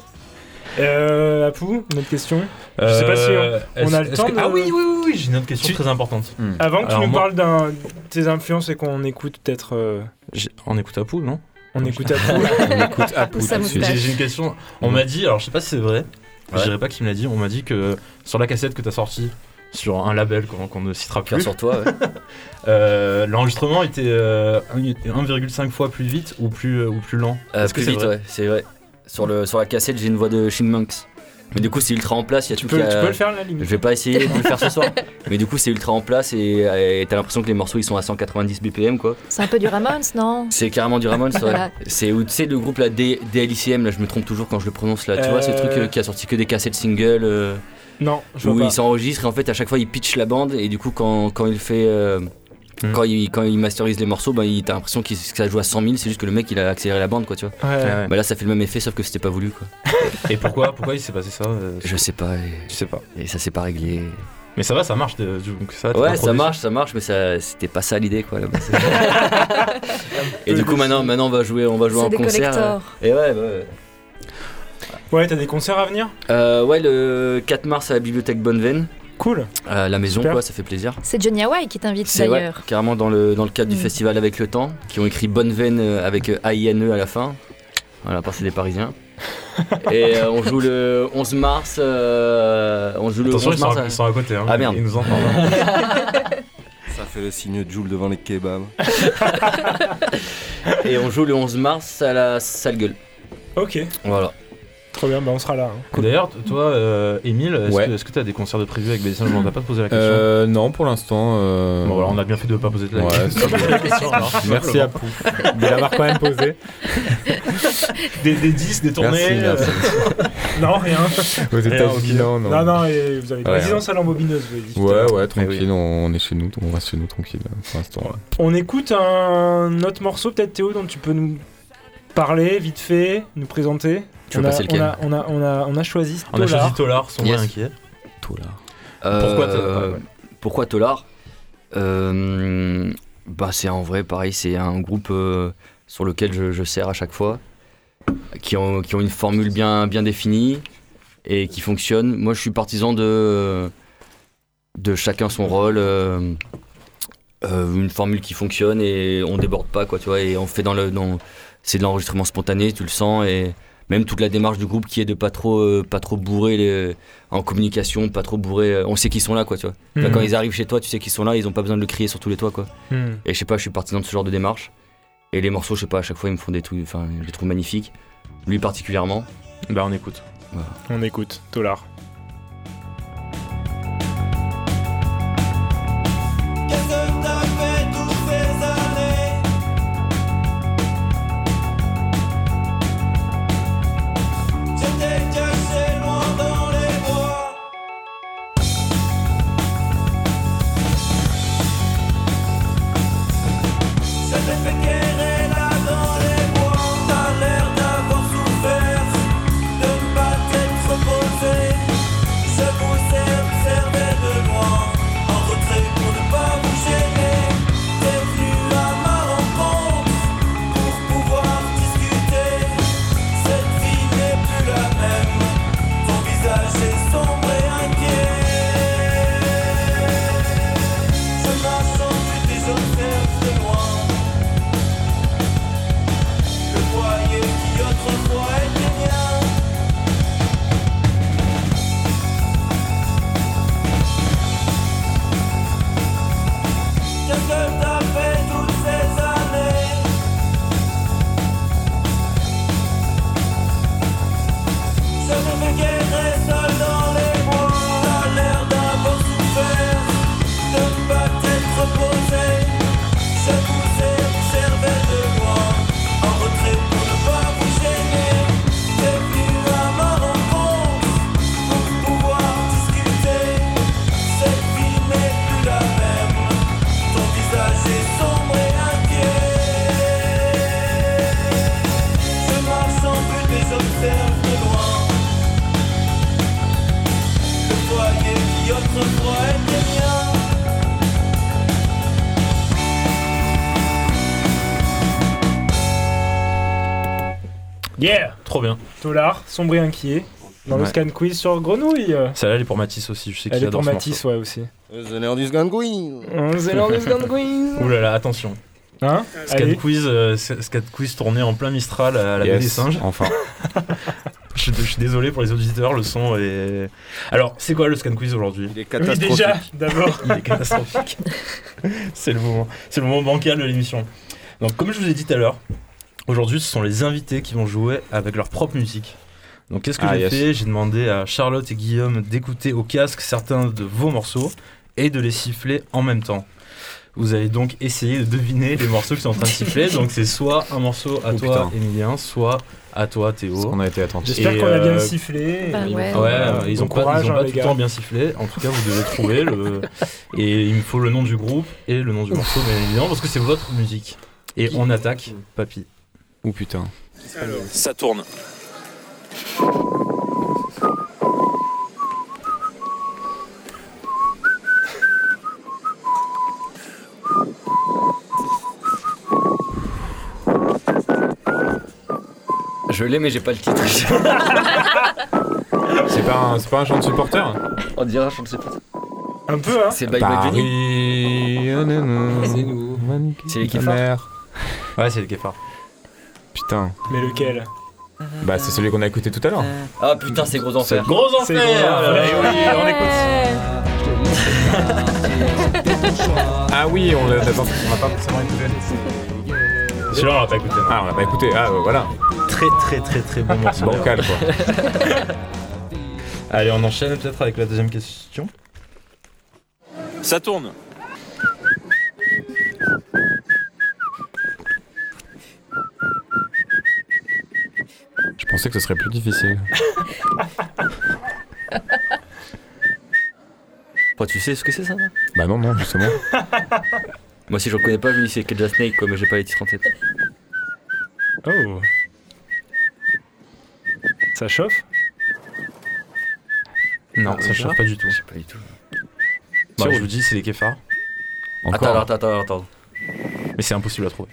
euh, Apou, une autre question Je sais pas si on- Euh, on a le temps que- de- Ah oui, oui, oui, oui, j'ai une autre question Tu- très importante. Avant que tu nous moi- parles d'un de tes influences et qu'on écoute peut-être. euh, On écoute à Poule, non? on écoute Apou. On écoute Apple. Ou sa tout de suite. moustache. J'ai une question. On m'a dit, alors je sais pas si c'est vrai, je Ouais. dirais pas qui me l'a dit, on m'a dit que sur la cassette que t'as sortie sur un label qu'on qu'on ne citera plus, sur toi, ouais. euh, l'enregistrement était euh, 1,5 fois plus vite ou plus, ou plus lent. Euh, plus c'est vite, vrai? ouais, c'est vrai. Sur, le, sur la cassette, j'ai une voix de Chipmunks. Mais du coup, c'est ultra en place. Il y a tu, peux, a- tu peux le faire la Je limite. vais pas essayer de le faire ce soir. Mais du coup, c'est ultra en place et t'as l'impression que les morceaux ils sont à 190 BPM quoi. C'est un peu du Ramones, non? C'est carrément du Ramones, ouais. Voilà. C'est où tu sais le groupe là, D- DLICM, là je me trompe toujours quand je le prononce là. Tu vois, c'est le truc Euh. euh, qui a sorti que des cassettes singles euh, Non, je où vois il pas. s'enregistre et en fait à chaque fois il pitch la bande et du coup quand, quand il fait. Euh, Hmm. Quand, il, quand il masterise les morceaux, bah, il- t'as l'impression qu'il- que ça joue à 100 000, c'est juste que le mec il a accéléré la bande quoi, tu vois. Ouais. Ouais. Bah là ça fait le même effet sauf que c'était pas voulu quoi. Et pourquoi, pourquoi il s'est passé ça euh, Je sais pas, et, Je sais pas. et ça s'est pas réglé. Mais ça va, ça marche. de- Donc ça, Ouais, ça marche, ça marche, mais ça, c'était pas ça l'idée quoi. et du coup maintenant, maintenant on va jouer, on va jouer en des concert. collectors. Et ouais, bah ouais. Ouais, t'as des concerts à venir? Euh, ouais, le 4 mars à la bibliothèque Bonneveine, Cool. à la maison Super. quoi, ça fait plaisir. C'est Johnny Hawaii qui t'invite C'est ouais, d'ailleurs. carrément dans le, dans le cadre du Mm. festival avec le temps, qui ont écrit Bonneveine euh, avec euh, A-I-N-E à la fin. Voilà, parce que c'est des Parisiens. Et euh, on joue le 11 mars. euh, on joue le Attention, 11 ils sont, mars. à, à- ils sont à côté. Hein. Ah, merde. Ils nous entendent. hein. Ça fait le signe de Joule devant les kebabs. Et on joue le 11 mars à la salle gueule. Ok, Voilà. Trop bien, bah on sera là. hein. D'ailleurs, toi, euh, Émile, est-ce Ouais. que- tu as des concerts de prévus avec Bédicien On n'a pas posé la question. Euh, non, pour l'instant. euh, Bon, voilà, on a bien fait de ne pas poser de la Ouais, question. c'est la question, alors. Merci à Pou de l'avoir quand même posé. Des, des 10, des tournées. Merci, euh, Non, rien. Aux États-Unis, non, non. Non, non, et vous avez une Ouais, résidence à l'embobineuse. Ouais, ouais, tranquille, on est chez nous, on reste chez nous tranquille pour l'instant. On écoute un autre morceau, peut-être Théo, dont tu peux nous parler vite fait, nous présenter? Tu on veux a, passer on, lequel a, on, a, on, a, on a choisi On a Tolar. choisi Tolar, son Yes. moins inquiet. Pourquoi Pourquoi Tolar. Pourquoi Tolar Euh, bah c'est en vrai pareil, c'est un groupe euh, sur lequel je, je sers à chaque fois, qui ont, qui ont une formule bien, bien définie et qui fonctionne. Moi je suis partisan de, de chacun son rôle, euh, euh, une formule qui fonctionne et on déborde pas quoi, tu vois, et on fait dans le... Dans, c'est de l'enregistrement spontané, tu le sens, et même toute la démarche du groupe qui est de pas trop, euh, pas trop bourrer les, en communication, pas trop bourrer. euh, on sait qu'ils sont là, quoi, tu vois. Mhm. Quand ils arrivent chez toi, tu sais qu'ils sont là, ils ont pas besoin de le crier sur tous les toits, quoi. Hmm. Et je sais pas, je suis partisan de ce genre de démarche. Et les morceaux, je sais pas, à chaque fois, ils me font des trucs, enfin, je les trouve magnifiques. Lui particulièrement. Bah, on écoute. On écoute Tolar. Tolar, sombre et inquiet. Dans le scan quiz sur Grenouille. Celle-là, elle est pour Matisse aussi. Je sais qu'il Elle est adore pour Matisse, ouais, aussi. Scan quiz. C'est l'heure du scan quiz. morceau. Ouh là là, attention. Hein Scan Allez. quiz, euh, sc- scan quiz tourné en plein Mistral à la Yes, baie des singes. Enfin. Je, suis- je suis désolé pour les auditeurs, le son est. Alors, c'est quoi le scan quiz aujourd'hui? Il est Oui, catastrophique. déjà, d'abord. Il est catastrophique. c'est le moment, c'est le moment bancal de l'émission. Donc, comme je vous ai dit tout à l'heure, aujourd'hui, ce sont les invités qui vont jouer avec leur propre musique. Donc, qu'est-ce que Ah, j'ai yes. fait? J'ai demandé à Charlotte et Guillaume d'écouter au casque certains de vos morceaux et de les siffler en même temps. Vous allez donc essayer de deviner les morceaux qui sont en train de siffler. Donc, c'est soit un morceau à Oh, toi. Emilien, soit à toi, Parce Théo. qu'on a été attentifs. J'espère qu'on a bien euh, sifflé. Bah ouais. Ouais, euh, ils Bon ont pas, courage, ils ont hein, pas les tout le temps bien sifflé. En tout cas, vous devez trouver le. Et il me faut le nom du groupe et le nom du morceau, bien évidemment, parce que c'est votre musique. Et on attaque, papy. Ou putain. Ça tourne. Je l'ai, mais j'ai pas le titre. C'est pas, un- c'est pas un chant de supporter On dirait un chant de supporter. Un peu, hein C'est Bye Bye Johnny. Paris, oh. C'est nous. C'est les mère. Ouais, c'est le Kefar. Putain. Mais lequel Bah, c'est celui qu'on a écouté tout à l'heure. Ah putain, c'est gros enfer. Gros C'est enfer gros enfer. Eh oui, on écoute. Ah oui, on l'a attends, on l'a pas forcément écouté. Celui-là, on l'a pas écouté. Ah, on l'a pas écouté. Ah, euh, voilà. Très, très, très, très bon morceau. Bancal, quoi. Allez, on enchaîne peut-être avec la deuxième question. Ça tourne. Pensais que ce serait plus difficile. Bah, tu sais ce que c'est ça? Bah non, non, justement. Moi, si je le connais pas, je lui dis c'est Kedja Snake, quoi, mais j'ai pas les titres en tête. Oh. Ça chauffe? Non, ça chauffe pas du tout. Je sais pas du tout. Bah, je vous dis, c'est les Kefars. Encore. Attends, attends, attends, attends. Mais c'est impossible à trouver.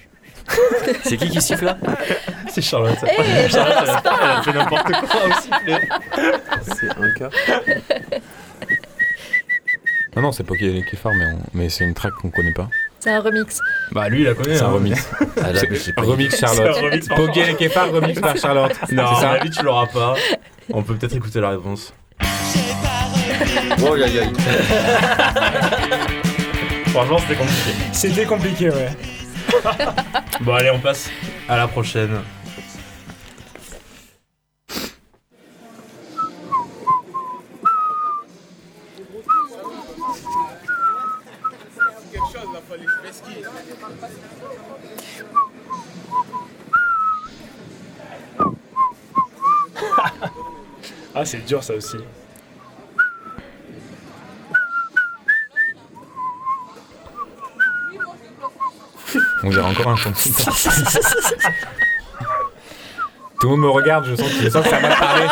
C'est qui qui siffle là C'est Charlotte. Eh, Charlotte, elle a, elle a fait n'importe quoi aussi. C'est un cas. Non, non, c'est pas qui Kefar, mais, on- mais c'est une track qu'on connaît pas. C'est un remix. Bah, lui, il la connaît. C'est un hein. remix. Ah là, C'est- mais j'ai pas remix Charlotte. et Kefar, remix par Charlotte. Non, c'est à ça avis, tu l'auras pas. On peut peut-être écouter la réponse. Oh, aïe, aïe. Franchement, c'était compliqué. C'était compliqué, ouais. Bon, allez, on passe à la prochaine. Ah, c'est dur ça aussi. On dirait encore un chant de supporter. Tout le monde me regarde, je sens, je sens que ça m'a parlé.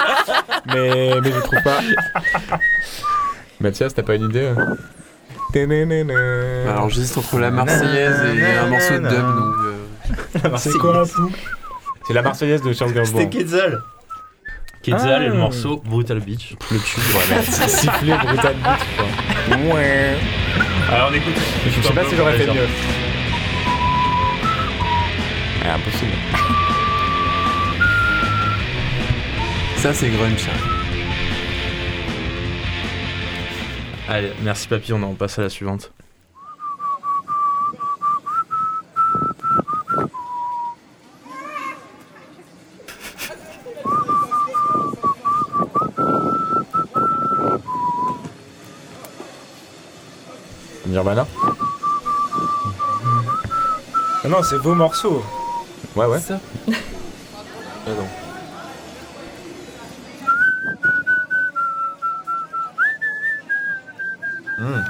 Mais, mais je trouve pas. Mathias, t'as pas une idée hein Alors j'hésite entre la Marseillaise et un morceau de dub, donc. euh, C'est quoi un pou C'est la Marseillaise de Charles Gainsbourg. C'était Quetzal. Quetzal Ah. et le morceau Brutal Beach. Le tube, voilà. C'est sifflé brutal beat, quoi. Ouais. Alors, on écoute. Je sais pas si j'aurais fait mieux. Ah, impossible. Ça, c'est grunge. hein. Allez, merci papy, on en passe à la suivante. Nirvana? Ah non, c'est vos morceaux. Ouais, ouais. Ça Ah non.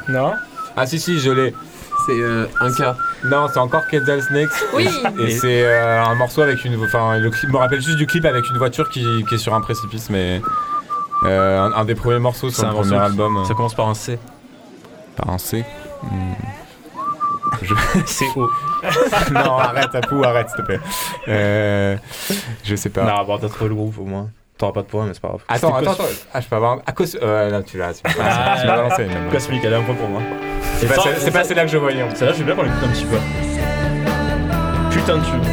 Non Ah, si, si, je l'ai. C'est euh, un cas. Non, c'est encore Quetzal Snakes. Oui. Et c'est euh, un morceau avec une. Enfin, le clip me rappelle juste du clip avec une voiture qui, qui est sur un précipice, mais. euh, un, un des premiers morceaux sur C'est le un premier qui- album. Ça commence par un C. Par un C Hmm. Je- C'est haut. non, arrête, Apou, arrête, s'il te plaît. Euh, je sais pas. Non, bon, t'as trouvé le groupe au moins. T'auras pas de points, mais c'est pas grave. Attends, C'était attends, cos- attends. Ah, je peux avoir un. Ah, cos... euh, non, tu l'as, tu l'as. Ah, balancé. même. Cosmique, allez, un point pour moi. C'est pas, c'est pas celle-là que je voyais. Celle-là, je vais bien qu'on l'écoute un petit peu. Putain de tube.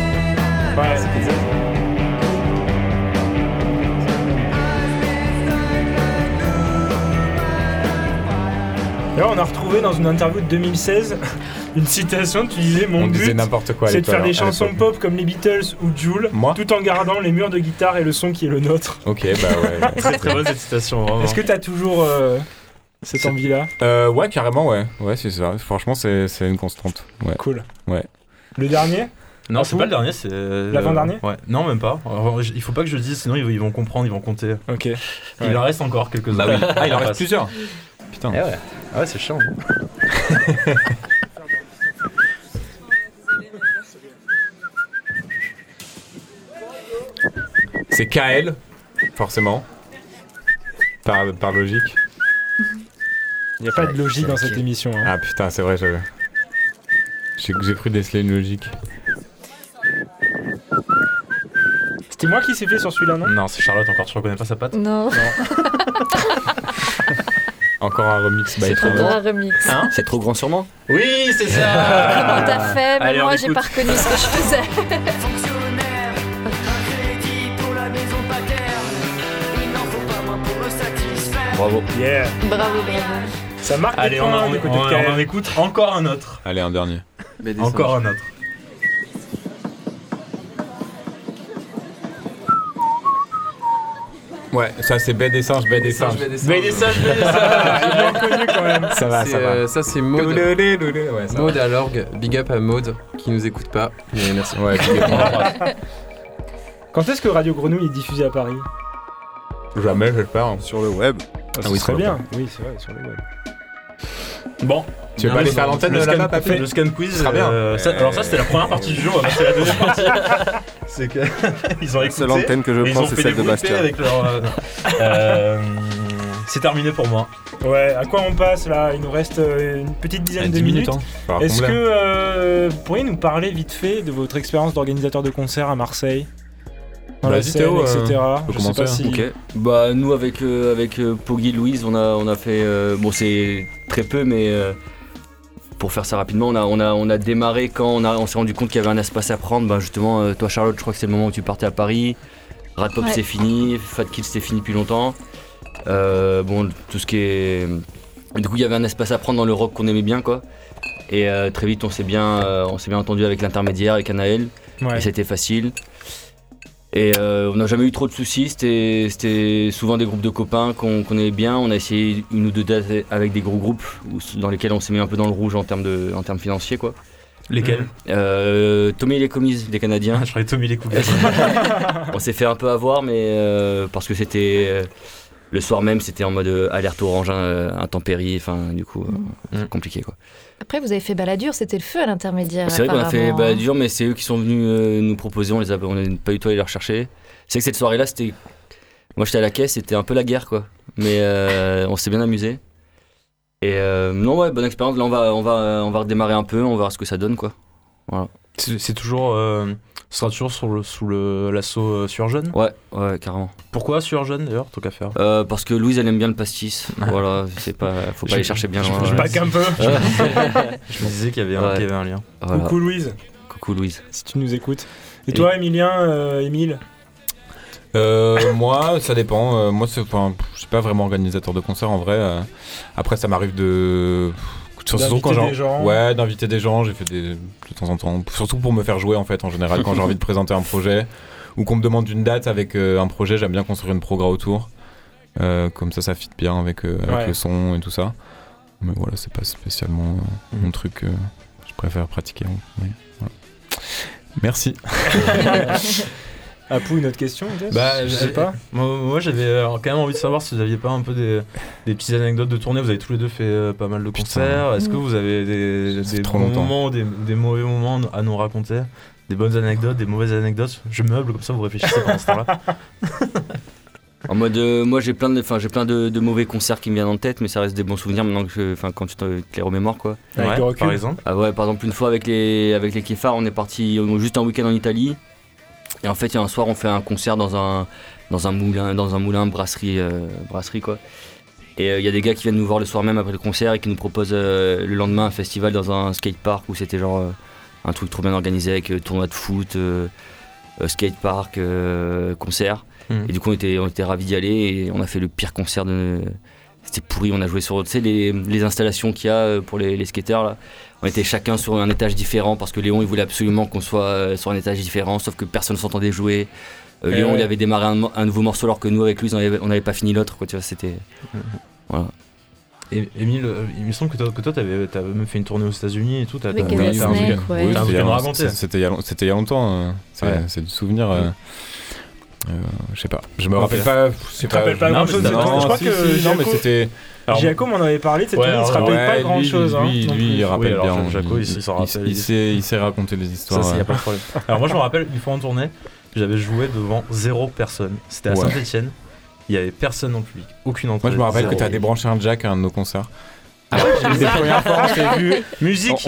Ouais. Là, on a retrouvé dans une interview de 2016 une citation. Tu disais Mon On but, n'importe quoi. à c'est de faire des chansons pop comme les Beatles ou Joule, Moi tout en gardant les murs de guitare et le son qui est le nôtre. Ok, bah ouais. Très très bonne cette citation, vraiment. Est-ce que t'as toujours euh, cette envie-là Euh, ouais, carrément, ouais. Ouais, c'est ça. Franchement, c'est c'est une constante. Ouais. Cool. Ouais. Le dernier Non, c'est pas le dernier, c'est. euh, L'avant-dernier Ouais, non, même pas. Alors, il faut pas que je le dise, sinon ils vont- ils vont comprendre, ils vont compter. Ok. Il Ouais. en reste encore quelques-uns. Bah oui. Ah, il en reste plusieurs. Putain. Eh ouais. Ah ouais, c'est chiant. C'est KL, forcément. Par, par logique. Il n'y a pas de logique dans cette émission. hein. Ah putain, c'est vrai, j'avais. J'ai j'ai cru déceler une logique. C'était moi qui s'est fait sur celui-là, non? Non, c'est Charlotte encore, tu reconnais pas sa patte? Non, Encore un remix by c'est trop grand remix. Hein? C'est trop grand moi? Oui, c'est ça Comment t'as fait? Allez, on moi, j'ai écoute. pas reconnu ce que je faisais. Bravo. Yeah Bravo. Ça marque Allez, on, en, côté on- on en écoute encore un autre. Allez, un dernier. Encore un autre. Ouais, ça c'est bête des singes, bête des singes. Mais des sages, mais des sages J'ai bien connu quand même. Ça va, ça va. euh, ça c'est Maud. Ouais, ça Maud à l'orgue, big up à Maud qui nous écoute pas, mais merci. Ouais, puis, Quand est-ce que Radio Grenouille est diffusé à Paris? Jamais, j'espère. Sur le web. Ah, oui, serait sur le bien. Oui, c'est vrai, sur le web. Bon. Tu veux pas aller faire l'antenne le de scan- là-bas, papy Le scan quiz. bien. euh, ça- alors, ça, c'était la première partie du jeu, on va passer à la deuxième partie. c'est que. ils ont La écouté. seule antenne que je prends, c'est celle de Bastia. avec leur. euh, euh, c'est terminé pour moi. Ouais, à quoi on passe là? Il nous reste euh, une petite dizaine de minutes. hein. Est-ce que euh, vous pourriez nous parler vite fait de votre expérience d'organisateur de concert à Marseille? Dans la Vas-y, scène, Théo, euh, etc. peux Je sais pas si... Ok. Bah nous avec euh, avec euh, Poggy Louise, on a on a fait euh, bon c'est très peu mais euh, pour faire ça rapidement, on a on a on a démarré quand on a on s'est rendu compte qu'il y avait un espace à prendre. Bah justement euh, toi Charlotte, je crois que c'est le moment où tu partais à Paris. Rat Pop Ouais. c'est fini, Fat Kids c'était fini depuis longtemps. Euh, bon tout ce qui est du coup il y avait un espace à prendre dans le rock qu'on aimait bien quoi. Et euh, très vite on s'est bien euh, on s'est bien entendu avec l'intermédiaire avec Anaël. Ouais. Et c'était facile. Et euh, on n'a jamais eu trop de soucis, c'était souvent des groupes de copains qu'on aimait bien. On a essayé une ou deux dates avec des gros groupes où- dans lesquels on s'est mis un peu dans le rouge en termes, de, en termes financiers. Quoi. Lesquels Euh, Tommy et les commises, des Canadiens. Je croyais Tommy les coupés. on s'est fait un peu avoir, mais euh, parce que c'était euh, le soir même, c'était en mode euh, alerte orange, euh, intempérie, enfin du coup, euh, Mm. compliqué quoi. Après, vous avez fait baladure, c'était le feu à l'intermédiaire. C'est vrai qu'on a fait hein. dur, mais c'est eux qui sont venus euh, nous proposer. On les a, on n'est pas du tout allé les rechercher. C'est que cette soirée-là, c'était. Moi, j'étais à la caisse, c'était un peu la guerre, quoi. Mais euh, on s'est bien amusé. Et euh, non, ouais, bonne expérience. Là, on va, on va, on va redémarrer un peu. On va voir ce que ça donne, quoi. C'est toujours. Ce sera toujours sur le, sous le- l'assaut euh, sur jeune? Ouais, ouais, carrément. Pourquoi sur jeune d'ailleurs Tant qu'à faire? Euh, parce que Louise, elle aime bien le pastis. Ah. voilà, c'est pas, faut pas aller chercher bien je- loin. je ouais. Back un peu. Je me disais qu'il y avait un, Ouais. qu'il y avait un lien. Voilà. Coucou Louise, Coucou Louise. si tu nous écoutes. Et toi, Emilien, euh, Émile? Euh, moi, ça dépend. Euh, moi, c'est, enfin, je suis pas vraiment organisateur de concert en vrai. euh. après, ça m'arrive de. Surtout D'inviter quand j'en- des gens. Ouais, d'inviter des gens. J'ai fait des de temps en temps. Surtout pour me faire jouer en fait. En général, quand j'ai envie de présenter un projet ou qu'on me demande une date avec euh, un projet, j'aime bien construire une progra autour. Euh, comme ça, ça fit bien avec, euh, avec Ouais. le son et tout ça. Mais voilà, c'est pas spécialement euh, mon truc. euh, je préfère pratiquer. mais voilà. Merci. Apou, une autre question Bah, je sais pas. Moi, moi, j'avais quand même envie de savoir si vous aviez pas un peu des, des petites anecdotes de tournée. Vous avez tous les deux fait euh, pas mal de concerts. Est-ce que vous avez des, des trop bons longtemps. moments, des, des mauvais moments à nous raconter? Des bonnes anecdotes, des mauvaises anecdotes? Je meuble comme ça, vous réfléchissez pendant ce temps-là. En mode, euh, moi j'ai plein, de, enfin, j'ai plein de, de mauvais concerts qui me viennent en tête, mais ça reste des bons souvenirs maintenant que, je- enfin, quand tu te, les remémores quoi. Avec Ouais, le recul. par exemple. Ah ouais, par exemple une fois avec les avec les Kefar, on est parti juste un week-end en Italie. Et en fait, il y a un soir, on fait un concert dans un dans un moulin, dans un moulin brasserie euh, brasserie quoi. Et euh, il y a des gars qui viennent nous voir le soir même après le concert et qui nous proposent euh, le lendemain un festival dans un skatepark où c'était genre un truc trop bien organisé avec tournoi de foot, skatepark, concert. Mhm. Et du coup, on était, on était ravis d'y aller et on a fait le pire concert de. C'était pourri, on a joué sur tu sais, les, les installations qu'il y a pour les, les skateurs là. On était chacun sur un étage différent parce que Léon il voulait absolument qu'on soit euh, sur un étage différent, sauf que personne s'entendait jouer. Euh, Eh Léon ouais. il avait démarré un, un nouveau morceau alors que nous avec lui on avait- on n'avait pas fini l'autre quoi, tu vois, c'était. Voilà. Et Emile, euh, il me semble que toi, que toi t'avais, t'avais même fait une tournée aux États-Unis et tout. T'as, Avec t'as- un ouais. Oui, T'as un c'était il y à a- longtemps. euh, C'est Ouais. c'est du souvenir. euh, euh, Je sais pas. Je me rappelle pas. Tu te rappelles pas non, grand chose Je crois si, que si, non, mais c'était. Giacomo m'en avait parlé cette Ouais, année, il se rappelle Ouais, pas lui, grand chose. Lui, lui, lui, il rappelle alors, bien. Jaco, il- il s'en rappelle, Il il- sait, il sait raconter les Ça, histoires. il y a pas de problème. Alors moi je me rappelle une fois en tournée, j'avais joué devant zéro personne. C'était à Ouais. Saint-Etienne. Il y avait personne le public, aucune entrée. Moi, je me rappelle que Zéro. tu as débranché un jack à un de nos concerts. Ah des premières fois, on s'est vu. Musique.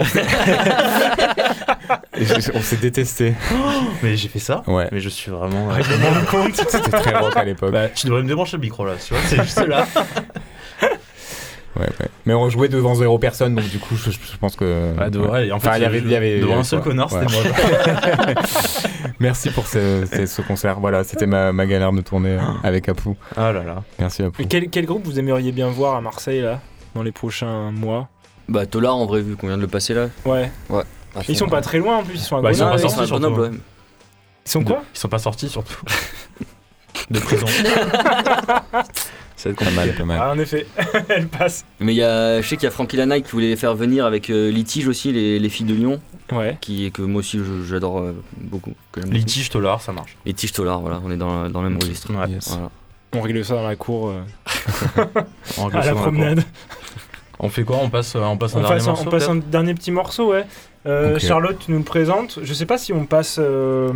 on s'est détesté. Mais j'ai fait ça. Ouais. Mais je suis vraiment. euh, Je me rends compte. C'était très rock à l'époque. Bah, tu devrais me débrancher le micro là, tu vois, c'est juste là. Ouais, ouais. Mais on jouait devant zéro personne, donc du coup, je, je pense que. Ouais, de- ouais, et en fait, Enfin, il y avait, il y avait- devant un ouais, seul quoi. connard, c'était Ouais. moi. Merci pour ce, ce- ce concert. Voilà, c'était ma, ma galère de tournée euh, avec Apu. Ah là là. Merci Apu. Et quel, quel groupe vous aimeriez bien voir à Marseille là dans les prochains mois? Bah Tolar en vrai vu qu'on vient de le passer là. Ouais. à Ils fond. sont pas très loin en plus, ils sont à Bah, ils sont Grenoble. pas Ah, sortis, Grenoble, surtout. ouais. Ils sont quoi Ils sont pas sortis surtout. De prison. C'est pas mal, pas mal. Ah, en effet, elle passe. Mais il y a, je sais qu'il y a Frankie Lanaï qui voulait les faire venir avec euh, Litige aussi, les, les filles de Lyon, Ouais. qui, que moi aussi j'adore euh, beaucoup. que. Litige Tolar, ça marche. Litige Tolar, voilà, on est dans, dans le même registre. Ouais. Yes. Voilà. On règle ça dans la cour euh, On à la promenade. On fait quoi? On passe, euh, on passe un On dernier passe, morceau on passe un dernier petit morceau, ouais. Euh. Charlotte, tu nous le présentes. Je sais pas si on passe. euh,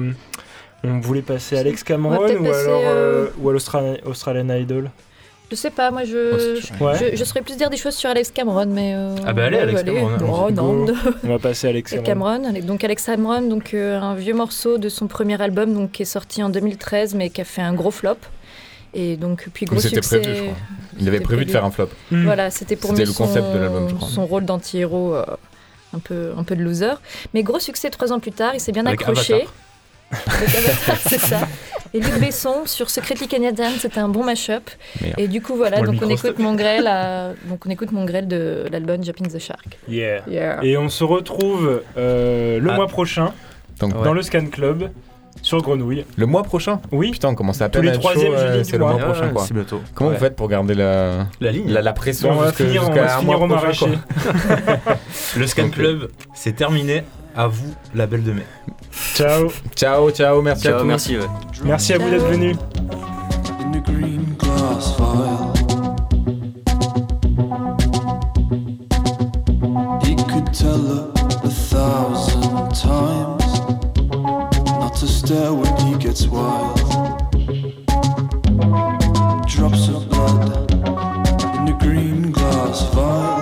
on voulait passer à Alex Cameron ou passer, alors euh, ou à l'Australian Australian Idol. Je sais pas, moi je, Ouais. je, je saurais plus dire des choses sur Alex Cameron, mais. euh, Ah bah allez, ouais, Alex allez. Cameron, Oh non. Go. On va passer à Alex Cameron. Donc Alex Cameron, donc euh, un vieux morceau de son premier album, donc qui est sorti en 2013, mais qui a fait un gros flop. Et donc puis gros c'était succès. prévu, je crois. Il avait prévu de faire un flop. Hmm. Voilà, c'était pour C'était mieux le concept son, de l'album, je crois. son rôle d'anti-héros, euh, un peu, un peu de loser. Mais gros succès trois ans plus tard, il s'est bien Avec accroché. Avatar. Avec Avatar, c'est ça. Et Luc Besson sur Secretly Canadian, c'était un bon mash-up. Et du coup, voilà, donc on écoute mon grêle, à- donc on écoute mon grêle de l'album Jumping the Shark. Yeah. Yeah. Et on se retrouve euh, le Ah. mois prochain Donc, Ouais. dans le Scan Club sur Grenouille. le mois prochain Oui. Putain, on commence à Tous peine les à euh, C'est le mois. mois prochain, Ouais, quoi. C'est bientôt. Comment Ouais. vous faites pour garder la, La ligne la, la pression Bon, on va jusque- finir, on jusqu'à va se un finir mois au prochain. Le Scan. Club, c'est terminé. À vous, la belle de mai. Ciao. Ciao, ciao, merci à tous. merci. ouais. Merci à vous d'être venus. To when he gets wild. Drops of blood in the green glass vial.